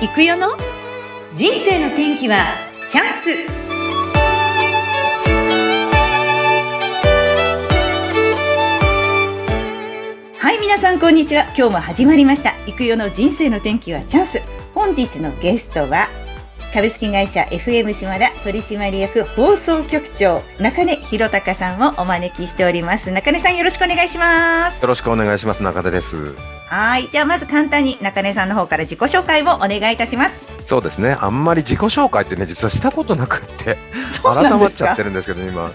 行くよの？人生の天気はチャンス。はい皆さんこんにちは。今日も始まりました。行くよの人生の天気はチャンス。本日のゲストは株式会社 FM 島田取締役放送局長中根弘隆さんをお招きしております。中根さんよろしくお願いします。よろしくお願いします。中田です。はい。じゃあまず簡単に中根さんの方から自己紹介をお願いいたします。そうですね。あんまり自己紹介ってね実はしたことなくって改まっちゃってるんですけど今。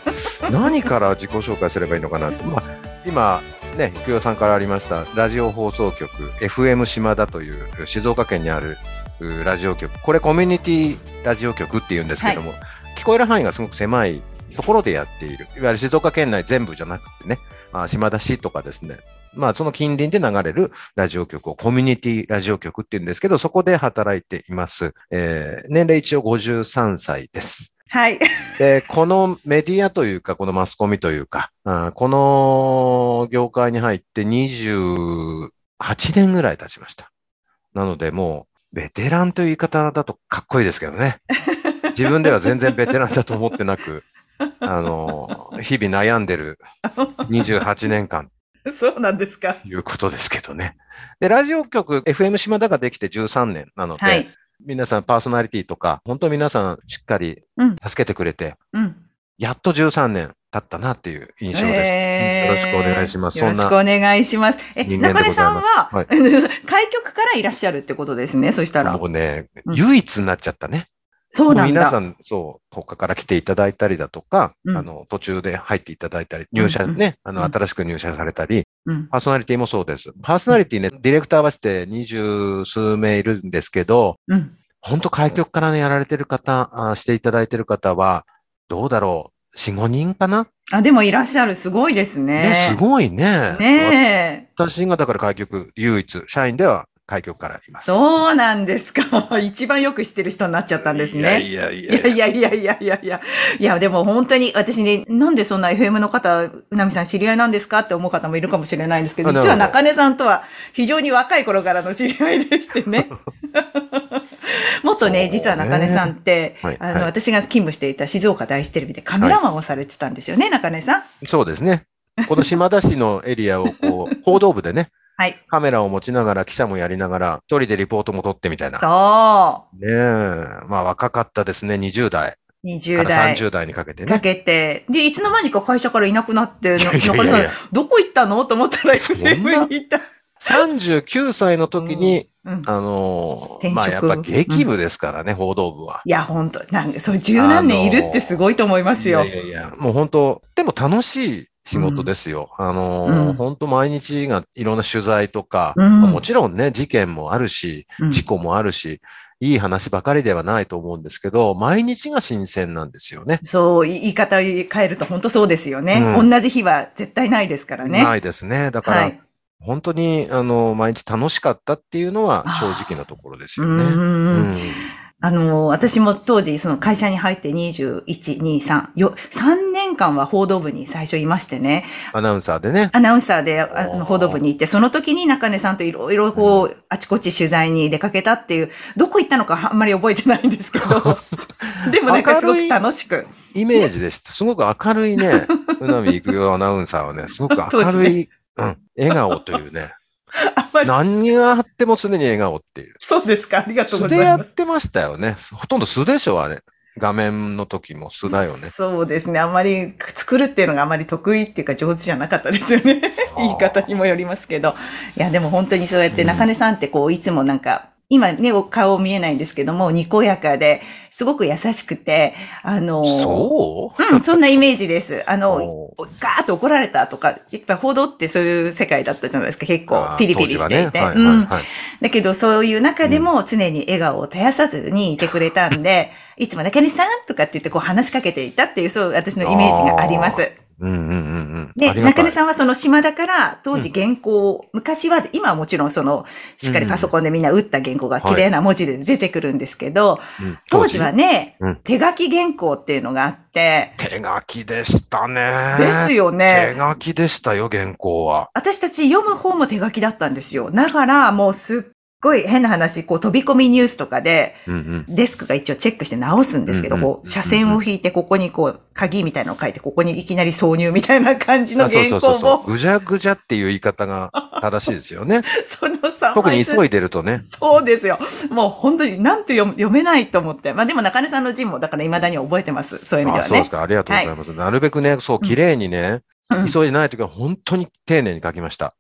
何から自己紹介すればいいのかなって、まあ、今ね、育代さんからありましたラジオ放送局 FM 島田という静岡県にあるラジオ局、これコミュニティラジオ局っていうんですけども、はい、聞こえる範囲がすごく狭いところでやっている。いわゆる静岡県内全部じゃなくてね、あ島田市とかですね、まあその近隣で流れるラジオ局をコミュニティラジオ局っていうんですけど、そこで働いています。えー、年齢一応53歳です。はい。で、このメディアというか、このマスコミというか、あこの業界に入って28年ぐらい経ちました。なので、もうベテランという言い方だとかっこいいですけどね。自分では全然ベテランだと思ってなく、あの、日々悩んでる28年間。そうなんですか。いうことですけどね。で、ラジオ局 FM 島田ができて13年なので、はい、皆さんパーソナリティとか、本当皆さんしっかり助けてくれて、うん、やっと13年経ったなっていう印象です。えー、よろしくお願いします。よろしくお願いします。え、中根さんは、はい、開局からいらっしゃるってことですね、そしたら。もうね、うん、唯一になっちゃったね。そうなんだ。皆さん、そう、他から来ていただいたりだとか、うん、あの、途中で入っていただいたり、入社ね、うん、あの、新しく入社されたり、うん、パーソナリティもそうです。パーソナリティね、ディレクター合わせて二十数名いるんですけど、うん、本当開局からね、やられてる方あ、していただいてる方は、どうだろう。4、5人かなあ、でもいらっしゃる。すごいですね。ね、すごいね。ね私がだから開局唯一、社員では開局からいます。そうなんですか。一番よく知ってる人になっちゃったんですね。いやいやいや。いやいやいやいやいやいや。でも本当に私ね、なんでそんな FM の方、うなみさん知り合いなんですかって思う方もいるかもしれないんですけど、実は中根さんとは非常に若い頃からの知り合いでしてね。もっとね、実は中根さんって、はい、あの、私が勤務していた静岡大師テレビでカメラマンをされてたんですよね、はい、中根さん。そうですね。この島田市のエリアをこう、報道部でね、はい。カメラを持ちながら、記者もやりながら、一人でリポートも撮ってみたいな。そう。ねえ。まあ若かったですね、20代。20代。30代にかけてね。かけて。で、いつの間にか会社からいなくなって、中根さん、どこ行ったの？と思ったら FM に行った。39歳の時に、うんうん、あのー、まあやっぱ劇部ですからね、うん、報道部は。いや、本当なんで、そう十何年いるってすごいと思いますよ。いやいやもう本当でも楽しい仕事ですよ。あのー、本当毎日がいろんな取材とか、まあ、もちろんね、事件もあるし、事故もあるし、いい話ばかりではないと思うんですけど、毎日が新鮮なんですよね。そう、言い方変えると本当そうですよね。同じ日は絶対ないですからね。ないですね。だから、はい本当に、あの、毎日楽しかったっていうのは正直なところですよね。うんあの、私も当時、その会社に入って21、2、3、よ、3年間は報道部に最初いましてね。アナウンサーでね。アナウンサーであの報道部に行って、その時に中根さんといろいろこう、うん、あちこち取材に出かけたっていう、どこ行ったのかあんまり覚えてないんですけど、でもなんかすごく楽しく。イメージでした。すごく明るいね、うなみいくよアナウンサーはね、すごく明るい、うん、笑顔というね。何があっても常に笑顔っていう。そうですか？ありがとうございます。素でやってましたよね。ほとんど素でしょ、あれ。画面の時も素だよね。そうですね。あんまり作るっていうのがあまり得意っていうか上手じゃなかったですよね。言い方にもよりますけど。いや、でも本当にそうやって中根さんってこう、いつもなんか、今ね、顔見えないんですけども、にこやかで、すごく優しくて、あの、そう？うん、そんなイメージです。あの、ガーッと怒られたとか、やっぱ報道ってそういう世界だったじゃないですか、結構ピリピリしていて。うん。だけど、そういう中でも常に笑顔を絶やさずにいてくれたんで、いつも中根さんとかって言ってこう話しかけていたっていう、そう、私のイメージがあります。うんうんうんうん。で、中根さんはその島田から当時原稿を、うん、昔は、今はもちろんその、しっかりパソコンでみんな打った原稿が綺麗な文字で出てくるんですけど、はい、当時はね、うん、手書き原稿っていうのがあって、手書きでしたね。ですよね。手書きでしたよ、原稿は。私たち読む方も手書きだったんですよ。だからもうすっごい変な話、こう飛び込みニュースとかで。デスクが一応チェックして直すんですけど、こう、車線を引いて、ここにこう、鍵みたいなのを書いて、ここにいきなり挿入みたいな感じの原稿そうそうそう。も、ぐじゃぐじゃっていう言い方が正しいですよね。そのさ、特に急いいでるとね。そうですよ。もう本当になんて読めないと思って。まあでも中根さんの字も、だから未だに覚えてます。そういう意味ではね。あそうですか。ありがとうございます。なるべくね、そう、綺麗にね、うん急いでないときは本当に丁寧に書きました。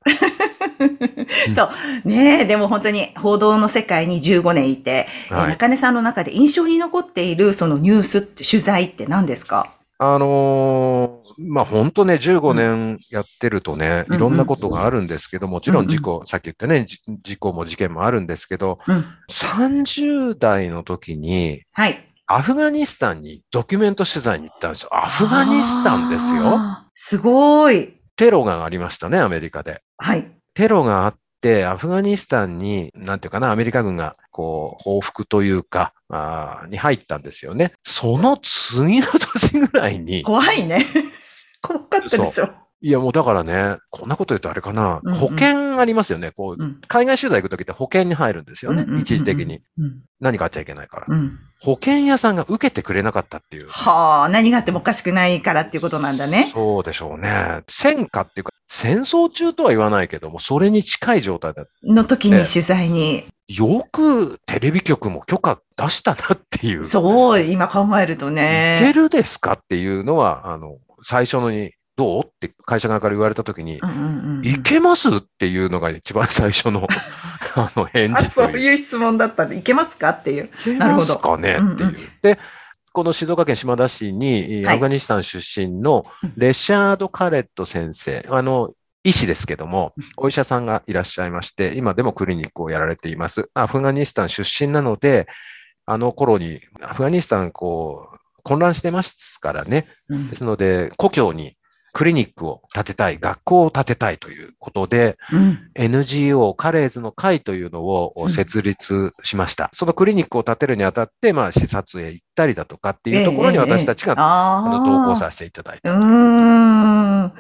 そう。ねえ、でも本当に報道の世界に15年いて、えはい中根さんの中で印象に残っているそのニュースって取材って何ですか？あのーまあ、本当ね、15年やってるとね、うんいろんなことがあるんですけど、もちろうんうんん事故、さっき言ったね、じ事故も事件もあるんですけど、うん。30代の時に、はい。アフガニスタンにドキュメント取材に行ったんですよ。アフガニスタンですよ。すごい。テロがありましたね、アメリカで。はい。テロがあって、アフガニスタンに、なんていうかな、アメリカ軍が、こう、報復というか、あに入ったんですよね。その次の年ぐらいに、怖いね。怖かったでしょ。いやもうだからね、こんなこと言うとあれかな、うんうん保険ありますよね。こう、うん海外取材行くときって保険に入るんですよねうんうんうんう。ん一時的に。。うん。何かあっちゃいけないから。うん。保険屋さんが受けてくれなかったっていう。はあ、何があってもおかしくないからっていうことなんだね。そうでしょうね。戦火っていうか、戦争中とは言わないけども、それに近い状態だ。の時に取材に。よくテレビ局も許可出したなっていう。そう、今考えるといけね。るですかっていうのは、あの、最初のに、どう？って会社側から言われたときに、うんうんうんうんいけます？っていうのが一番最初の、あの、返あ、事という。そういう質問だったんで、いけますか？っていう。いけますかね？っていう。で、この静岡県島田市に、はいアフガニスタン出身のレシャード・カレット先生、あの、医師ですけども、お医者さんがいらっしゃいまして、今でもクリニックをやられています。アフガニスタン出身なので、あの頃に、アフガニスタン、こう、混乱してますからね。うんですので、故郷にクリニックを建てたい、学校を建てたいということで、うん。NGO カレーズの会というのうをん設立しました。そのクリニックを建てるにあたって、まあ、視察へ行ったりだとかっていうところにええ私たちが、ああの同行させていただいうた。も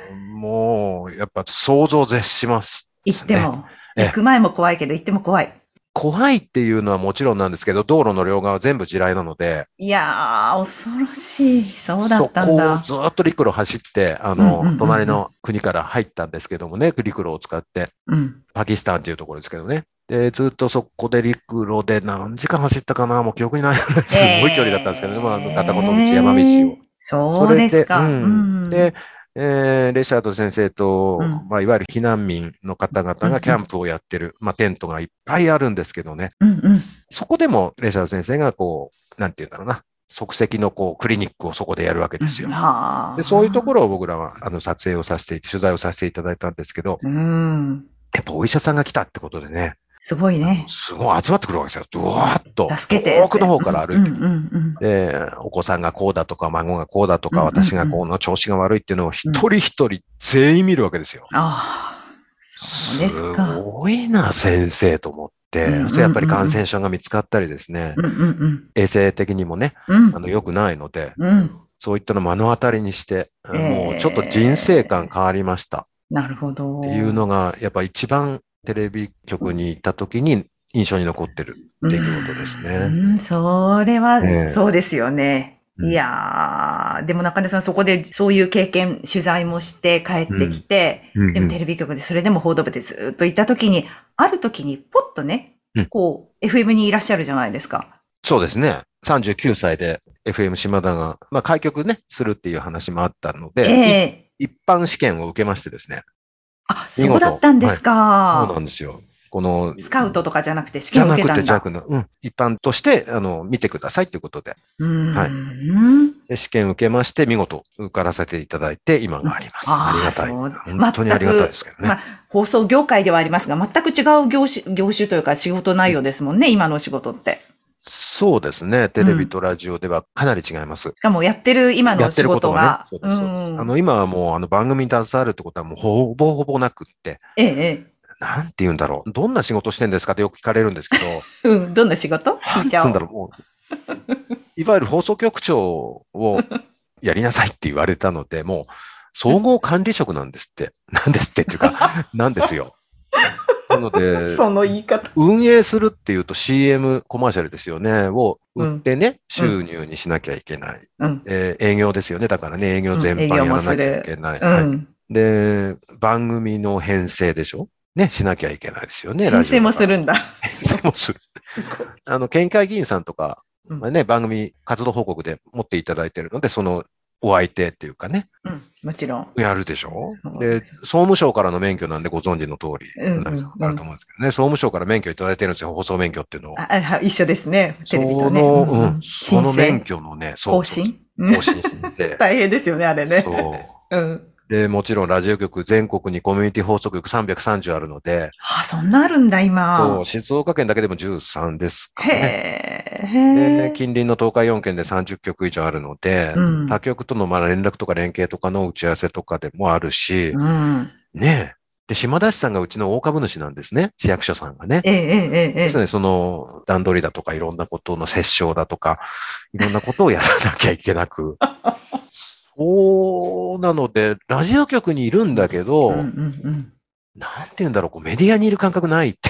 う、やっぱ想像を絶します、行っても、ええ行く前も怖いけど、行っても怖い。怖いっていうのはもちろんなんですけど、道路の両側は全部地雷なので、いやー、恐ろしい。そうだそこをったんだ。ずっと陸路走って、あうんうんうんうの、ん隣の国から入ったんですけどもね、陸路を使って、うん。パキスタンっていうところですけどね。で、ずっとそこで陸路で何時間走ったかなもう記憶にないぐらいすごい距離だったんですけどね。まああの、片言道山道を。そうですか。それでううんん。で、えーレシャード先生と、うんまあ、いわゆる避難民の方々がキャンプをやってる、まあ、テントがいっぱいあるんですけどね。うんうん。そこでも、レシャード先生が、こう、なんて言うんだろうな、即席の、こう、クリニックをそこでやるわけですよ。はあ。で、そういうところを僕らは、あの、撮影をさせて、取材をさせていただいたんですけど、うん。やっぱお医者さんが来たってことでね、すごいね。すごい集まってくるわけですよ。ドワーッと。助けて。遠くの方から歩いてうんうんうんで、お子さんがこうだとか、孫がこうだとか、うんうんうん私がこうの調子が悪いっていうのを一人一人全員見るわけですよ。ああ、そうですか。すごいな、先生と思って。うんうんうんそしてやっぱり感染症が見つかったりですね、うんうん衛生的にもね、うん。うんあの、良くないので、うん。そういったのを目の当たりにして、ええもうちょっと人生観変わりましたなるほど。っていうのが、やっぱ一番テレビ局に行った時に印象に残ってる出来事ですうね。ん、それは、ええそうですよね。うんいやー、でも中根さんそこでそういう経験、取材もして帰ってきて、うんうんでもテレビ局でそれでも報道部でずっといた時に、ある時にポッとね、うんこう、FM にいらっしゃるじゃないですか。そうですね。39歳で FM 島田が、まあ、開局ね、するっていう話もあったので、ええい一般試験を受けましてですね。あ、そうだったんですか。そうなんですよ。この、スカウトとかじゃなくて試験を受けたんだ。じゃなくて、うん、一般として、あの、見てくださいということで、うーん。はいで試験受けまして、見事受からせていただいて、今があります。ありがたい。本当にありがたいですけどね。まあ、放送業界ではありますが、全く違う業種、業種というか仕事内容ですもんね、今の仕事って。そうですね。テレビとラジオではかなり違います。しかもやってる今やの仕ってることは。ね。そうです、そうです。んあの、今はもう、あの、番組に携わるってことはもう、ほぼほぼなくって、ええ、なんて言うんだろう。どんな仕事してんですかってよく聞かれるんですけど、ええ。うん、どんな仕事？聞いちゃうんだろう、もう、いわゆる放送局長をやりなさいって言われたので、もう、総合管理職なんですって。なんですってっていうか、なんですよ。なので、その言い方。運営するっていうと CM コマーシャルですよね、を売ってね、収入にしなきゃいけない。うん。えー営業ですよね。だからね、営業全般やらなきゃいけない。で、番組の編成でしょ？ね、しなきゃいけないですよね。編成もする。るんだ。編成もする。すごい。あの、県会議員さんとか、うんまあね、番組活動報告で持っていただいてるので、そのお相手っていうかね、うん。もちろん。やるでしょ？そうで、総務省からの免許なんでご存知の通り、うんうん皆さんわかると思うんですけどね、総務省から免許いただいてるんですよ、放送免許っていうのを。あ、あ一緒ですね。テレビとね。その、うんうん、その免許のね、更新？更新して、大変ですよね、あれね。そう。うん。で、もちろんラジオ局全国にコミュニティ放送局330あるので、あ、そんなあるんだ、今。そう、静岡県だけでも13ですかね。へえ。で。近隣の東海4県で30局以上あるので、うん他局とのまあ連絡とか連携とかの打ち合わせとかでもあるし、うん。ねえ。で、島田市さんがうちの大株主なんですね。市役所さんがね。ええ、ええ、ええ。ですので、その段取りだとかいろんなことの折衝だとか、いろんなことをやらなきゃいけなく。そうなので、ラジオ局にいるんだけど、うんうんうん。なんて言うんだろう、こうメディアにいる感覚ないって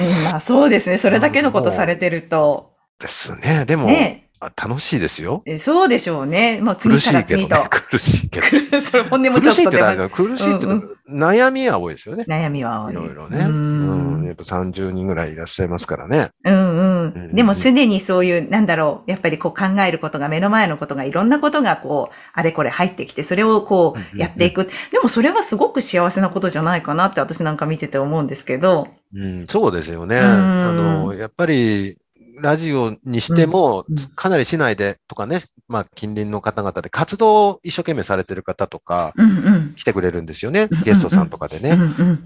うんまあそうですね。それだけのことされてると。ですね。でも、ねあ楽しいですよ。えそうでしょうね。もう苦次からしいけどね。苦しいけど。それ本音もちょ苦しいって苦しいって悩みは多いですよね。悩みは多い。いろいろね。ううん。んやっぱ30人ぐらいいらっしゃいますからね。うんううんん。でも常にそういう、なんだろう、やっぱりこう考えることが、目の前のことが、いろんなことがこう、あれこれ入ってきて、それをこうやっていく。でもそれはすごく幸せなことじゃないかなって私なんか見てて思うんですけど。うん、そうですよね。うんあの、やっぱり、ラジオにしてもかなり市内でとかね、まあ、近隣の方々で活動を一生懸命されてる方とか。来てくれるんですよね。ゲストさんとかでね。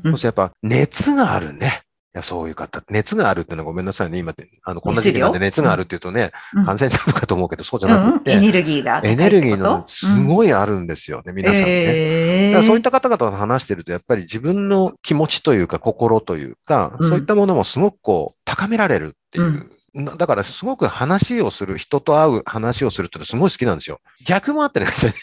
そしてやっぱ、熱があるね。いや、そういう方。熱があるっていうのはごめんなさいね。今って、あの、こんな時期なんで熱があるっていうとね、うん感染者とかと思うけど、そうじゃうなくて、んエネルギーがエ。ネルギーのすごいあるんですよね、皆さんね。えだからそういった方々と話してると、やっぱり自分の気持ちというか、心というか、うんそういったものもすごくこう、高められるっていう。だからすごく話をする、人と会う話をするってすごい好きなんですよ。逆もあったりして ちょ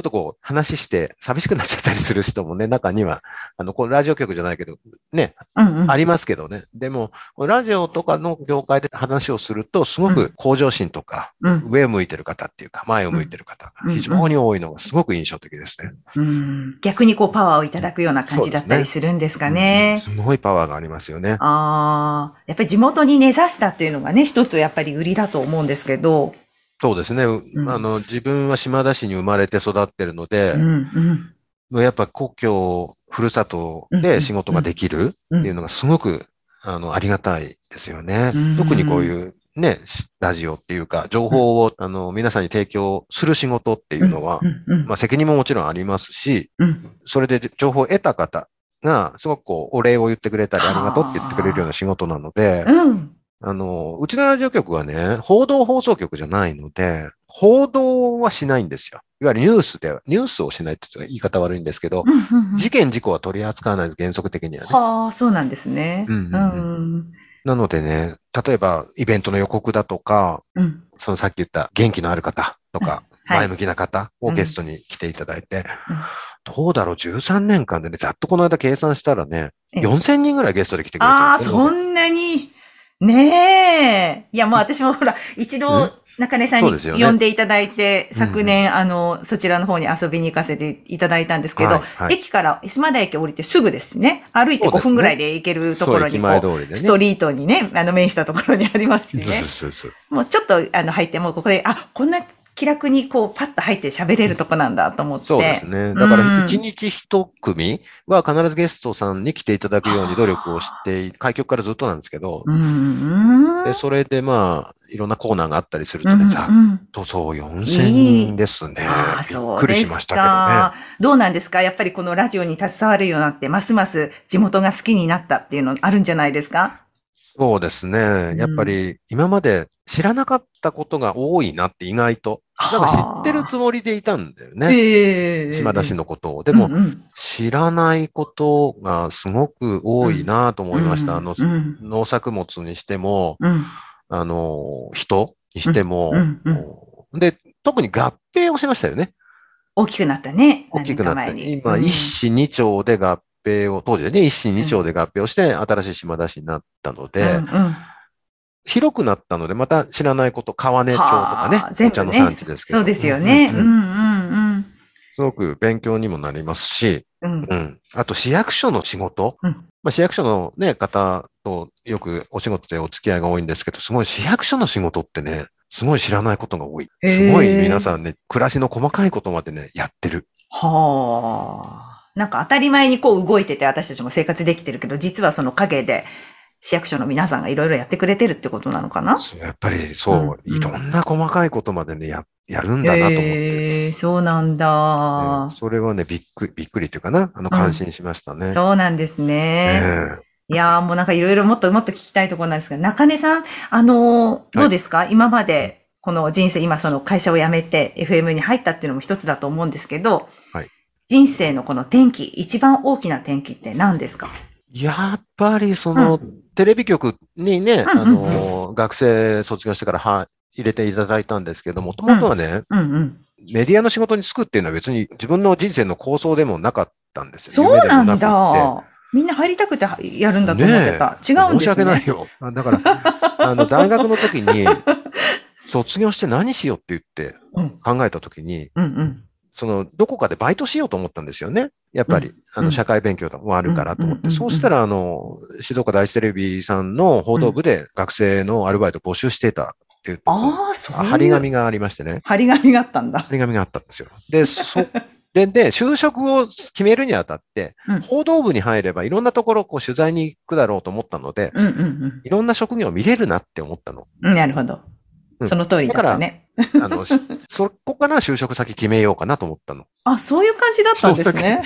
っとこう、話して寂しくなっちゃったりする人もね、中には、あの、これラジオ局じゃないけど、ね、うんうんありますけどね。でも、ラジオとかの業界で話をすると、すごく向上心とか、うん上を向いてる方っていうか、前を向いてる方うんが非常に多いのがすごく印象的ですね。うん逆にこうパワーをいただくような感じだったりするんですかね。うんすごいパワーがありますよね。ああ、やっぱり地元に根ざしたっていうのがね、一つやっぱり売りだと思うんですけど。そうですね。ううんあの、自分は島田市に生まれて育ってるのでう、ん、うん。もうやっぱ故郷、ふるさとで仕事ができるっていうのがすごく、あの、ありがたいですよねうん。特にこういうね、しラジオっていうか、情報を、あの、皆さんに提供する仕事っていうのはう、ん、うんまあ責任ももちろんありますし、うん。それで情報を得た方が、すごくこう、お礼を言ってくれたり、ありがとうって言ってくれるような仕事なので、うん。あの、うちのラジオ局はね、報道放送局じゃないので、報道はしないんですよ。いわゆるニュースでは、ニュースをしないって言い方悪いんですけど、事件事故は取り扱わないです、原則的にはね。はあ、そうなんですね。うんうんうん。なのでね、例えばイベントの予告だとか、うん。そのさっき言った元気のある方とか、はい前向きな方をゲストに来ていただいて、うんどうだろう、13年間でね、ざっとこの間計算したらね、ええ4000人ぐらいゲストで来てくれてるああ、そんなに。ねえ。いや、もう私もほら、一ん度、中根さんに呼んでいただいて、うん昨年、あの、そちらの方に遊びに行かせていただいたんですけど、駅から島田駅降りてすぐですしね。歩いて5そうですね分ぐらいで行けるところに。ストリートにね、あの、面したところにありますしね。そうそうそうもうちょっと、あの、入って、もうここで、あ、こんな気楽にこう、パッと入って喋れるとこなんだと思って。そうですね。だから、うん一日一組は必ずゲストさんに来ていただくように努力をして、開局からずっとなんですけど。でそれでまあ、いろんなコーナーがあったりするとね、うんざっうんとそう4000人ですね。あそうっくりしましたけどね。か。どうなんですか？やっぱりこのラジオに携わるようになって、ますます地元が好きになったっていうのあるんじゃないですか？そうですね。やっぱり今まで知らなかったことが多いなって意外と。なんか知ってるつもりでいたんだよね。ええ島田市のことを。でもうんうん知らないことがすごく多いなと思いました。あの、うん農作物にしても、うんあの、人にしても、で、特に合併をしましたよね。大きくなったね。大きくなって。何年か前に今、一子二鳥で合併を、当時でね、一市二町で合併をして、新しい島田市になったので、うんうん広くなったので、また知らないこと、川根町とかねはあ、全部ねお茶の産地ですけど。そうですよね。ううんんうんすごく勉強にもなりますし、うん。うんうん。あと市役所の仕事。うんまあ、市役所のね、方とよくお仕事でお付き合いが多いんですけど、すごい市役所の仕事ってね、すごい知らないことが多い。すごい皆さんね、暮らしの細かいことまでね、やってる。はあ。なんか当たり前にこう動いてて私たちも生活できてるけど、実はその陰で市役所の皆さんがいろいろやってくれてるってことなのかな？そうやっぱりそう、うんいろんな細かいことまでね、や、やるんだなと思って。へえそうなんだ、ねそれはね、びっくり、びっくりっていうかな、あの、感心しましたね。そうなんですね。えいやーもうなんかいろいろもっともっと聞きたいところなんですが、中根さん、あのーどうですか、今まで、この人生、今その会社を辞めて FM に入ったっていうのも一つだと思うんですけど、はい人生のこの転機、一番大きな転機って何ですか？やっぱりその、テレビ局にね、うんあの、学生卒業してからは入れていただいたんですけど、もともとはね、うんうん。メディアの仕事に就くっていうのは別に自分の人生の構想でもなかったんですよ。そうなんだ。みんな入りたくてやるんだと思ってた。違うんですね。申し訳ないよ。あだから、あの、大学の時に、卒業して何しようって言ってうん考えた時に、うんうん。その、どこかでバイトしようと思ったんですよね。やっぱり、あの、うん社会勉強もあるからと思って。うんそうしたら、あの、静岡第一テレビさんの報道部で学生のアルバイト募集していたっていう、ああ、そう。張り紙がありましてね。張り紙があったんだ。張り紙があったんですよ。で、それ で、就職を決めるにあたってうん、報道部に入ればいろんなところをこう取材に行くだろうと思ったので、うんうんいろんな職業を見れるなって思ったの。うん。なるほどう。んその通りだったね。あの、し そこから就職先決めようかなと思ったの。あ、そういう感じだったんですね。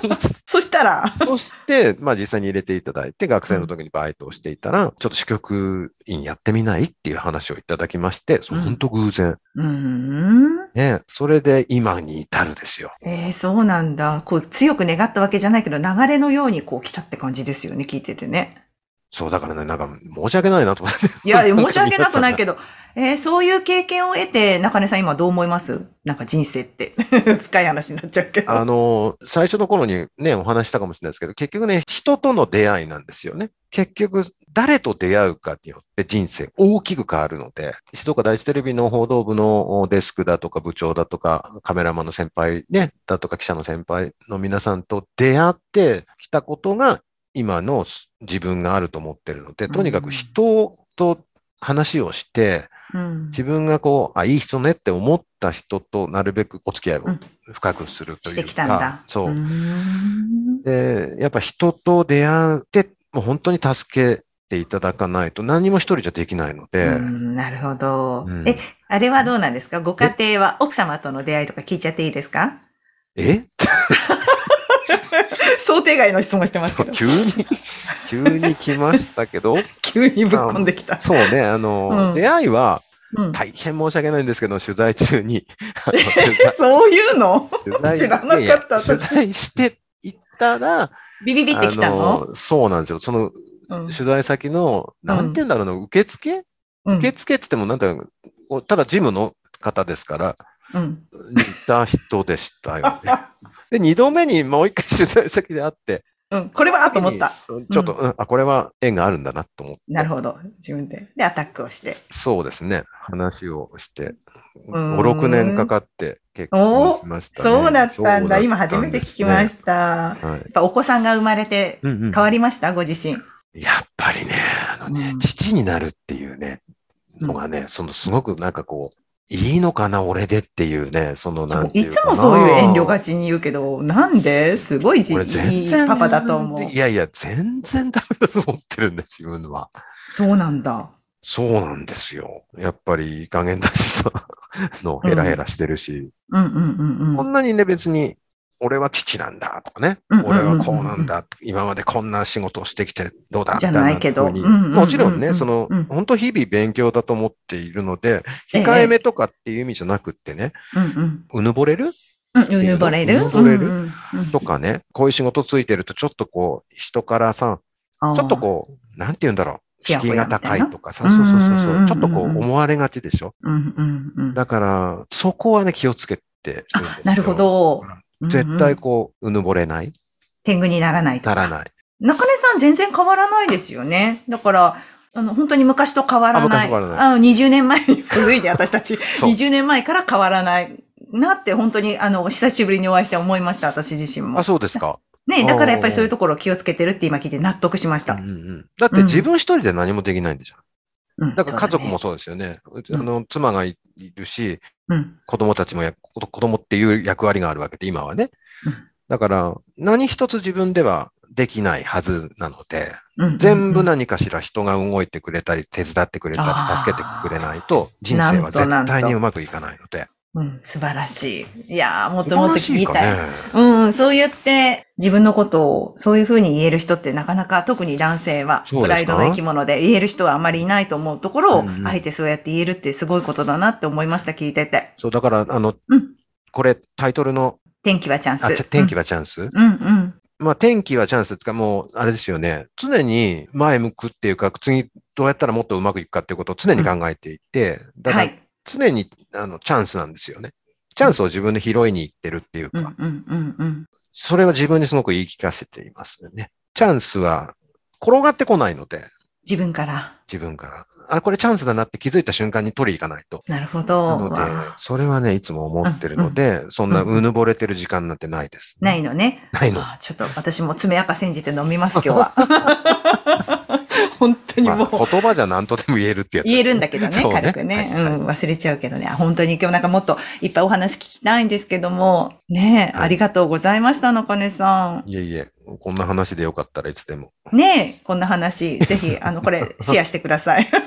そしたら、そして、まあ実際に入れていただいて、学生の時にバイトをしていたら、ちょっと支局員やってみないっていう話をいただきまして、本当偶然。うーん。ね、それで今に至るですよ。ええそうなんだ。こう、強く願ったわけじゃないけど、流れのようにこう来たって感じですよね、聞いててね。そう、だからね、なんか申し訳ないなと思って。いや、申し訳なくないけど、えーそういう経験を得て、中根さん今どう思います？なんか人生って。深い話になっちゃうけど。あの、最初の頃にね、お話ししたかもしれないですけど、結局ね、人との出会いなんですよね。結局、誰と出会うかによって人生大きく変わるので、静岡第一テレビの報道部のデスクだとか部長だとか、カメラマンの先輩ね、だとか記者の先輩の皆さんと出会ってきたことが、今の自分があると思ってるので、とにかく人と話をして、うん自分がこう、あ、いい人ねって思った人となるべくお付き合いをうん深くするというか。してきたんだ。そうう。で、やっぱ人と出会って、もう本当に助けていただかないと何も一人じゃできないので、うんなるほど。うんえ、あれはどうなんですか？ご家庭は奥様との出会いとか聞いちゃっていいですか？え？想定外の質問してますけど。急に、急に来ましたけど、急にぶっ込んできた。そうね、あの、うん出会いはうん大変申し訳ないんですけど、取材中に、そういうの？取材知らなかった取材していったら、ビビビってきたの？あそうなんですよ。そのうん取材先の、なんて言うんだろうな、受付？うん受付って言っても、なんてただ事務の方ですから、うん。似た人でしたよね。で、二度目にもう一回取材先で会って、うん。これはと思った。ちょっと、うんあ、これは縁があるんだなと思って。なるほど。自分で。で、アタックをして。そうですね。話をして、うーん5、6年かかって結婚しましたね。そうだったんだ。そうった今初めて聞きました。はいっぱお子さんが生まれてうんうん変わりました？ご自身。やっぱりね、あのね、うん父になるっていうね、のがね、そのすごくなんかこう、いいのかな、俺でっていうね、そのなんていうかないつもそういう遠慮がちに言うけど、なんで？すごいじ俺いいパパだと思うい。やいや、全然ダメだと思ってるんだ、自分は。そうなんだ。そうなんですよ。やっぱりいい加減だしさ、のヘラヘラしてるし、うんうんうんうん。こんなにね別に、俺は父なんだとかね、うんうんうんうん。俺はこうなんだ、今までこんな仕事をしてきてどうだ？じゃないけど。もちろんね、そのうん、本当日々勉強だと思っているので、ええ。控えめとかっていう意味じゃなくってね、うぬぼれる？うぬぼれる？うぬぼれる？うんうんうん。とかね、こういう仕事ついてるとちょっとこう、人からさ、ちょっとこう、なんて言うんだろう、敷居が高いとかさ、そうそうそうそう。う、んちょっとこう思われがちでしょ？うんうんうん。だから、そこはね、気をつけてなるほ。ど。絶対こう、うぬぼれない。天狗にならないとか。ならない。中根さん全然変わらないですよね。だから、あの、本当に昔と変わらあない。昔と変わらあの20年前に古いで私たち。そう20年前から変わらないなって本当に、あの、久しぶりにお会いして思いました、私自身もあ、。そうですか。ね、だからやっぱりそういうところを気をつけてるって今聞いて納得しました。うんうんだって自分一人で何もできないんでしょ。うんだから家族もそそうですよね。うんあの、妻がいるし、うだね子供たちもや、子子供っていう役割があるわけで、今はねうん。だから、何一つ自分ではできないはずなので、全部何かしら人が動いてくれたり、手伝ってくれたり、助けてくれないと、人生は絶対にうまくいかないので。うん、素晴らしい。いやーもっ素ともっと聞きたい。ね。うんうん、そう言って自分のことをそういうふうに言える人ってなかなか特に男性はプライドの生き物で言える人はあまりいないと思うところを、うんうんあえてそうやって言えるってすごいことだなって思いました、聞いてて。そう、だから、あのうん、これ、タイトルの、天気はチャンス。天気はチャンス？うんうん。まあ、天気はチャンスですか、もう、あれですよね。常に前向くっていうか、次、どうやったらもっとうまくいくかっていうことを常に考えていて、だから、はい。常に、あの、チャンスなんですよね。チャンスを自分で拾いに行ってるっていうか、うんうんうんうん。それは自分にすごく言い聞かせていますよね。チャンスは転がってこないので、自分から。自分から。あ、これチャンスだなって気づいた瞬間に取りに行かないと。なるほなど。のでそれはね、いつも思ってるので、そんなうぬぼれてる時間なんてないです。ないのね。ないの。あちょっと私も爪垢煎じて飲みます、今日は。本当にもう。まあ、言葉じゃ何とでも言えるってやつ。言えるんだけどね、ね軽くね、はいはいうん、忘れちゃうけどね。本当に今日なんかもっといっぱいお話聞きたいんですけども、ねえ、はいありがとうございました、中根さいえいえ、こんな話でよかったらいつでも。ん。ねえ、こんな話、ぜひ、あの、これ、シェアしてください。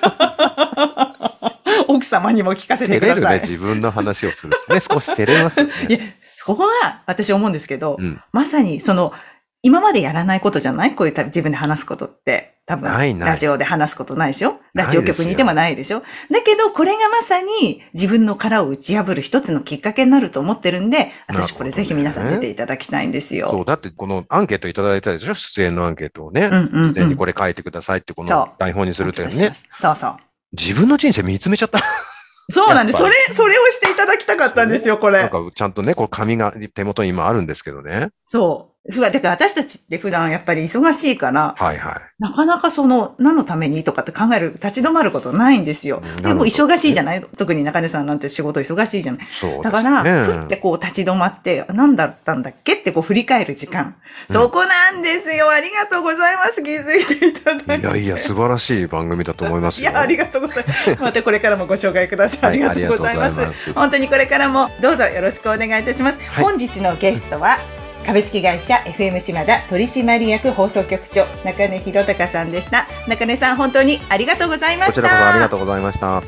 奥様にも聞かせて照れるね、ください。自分の話をする。ね、少し照れますよいね。や、ここが私思うんですけど、うん。まさにその、今までやらないことじゃない？こういうた自分で話すことって。多分、ないないラジオで話すことないでしょ？ラジオ局にいてもないでしょ？だけど、これがまさに自分の殻を打ち破る一つのきっかけになると思ってるんで、私これぜひ皆さん出ていただきたいんですよ。そう、だってこのアンケートいただいたでしょ？出演のアンケートをね。うんうん、うん。事前にこれ書いてくださいって、この台本にするってね。そうそう。自分の人生見つめちゃった。そうなんです。それ、それをしていただきたかったんですよ、これ。なんかちゃんとね、こう紙が手元に今あるんですけどね。そう。ふわだから私たちって普段やっぱり忙しいから、はいはい。なかなかその、何のためにとかって考える、立ち止まることないんですようん。でも忙しいじゃない？特に中根さんなんて仕事忙しいじゃない？そうね。だから、ふってこう立ち止まって、何だったんだっけってこう振り返る時間。そこなんですよ。ありがとうございます。気づいていただいて。いやいや、素晴らしい番組だと思いますよ。いや、ありがとうございます。またこれからもご紹介ください。あはいりがとうございます。ありがとうございます本当にこれからもどうぞよろしくお願いいたします。はい本日のゲストは、株式会社 FM 島田取締役放送局長中根弘隆さんでした。中根さん本当にありがとうございました。こちらこそありがとうございました。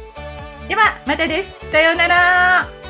ではまたです。さようなら。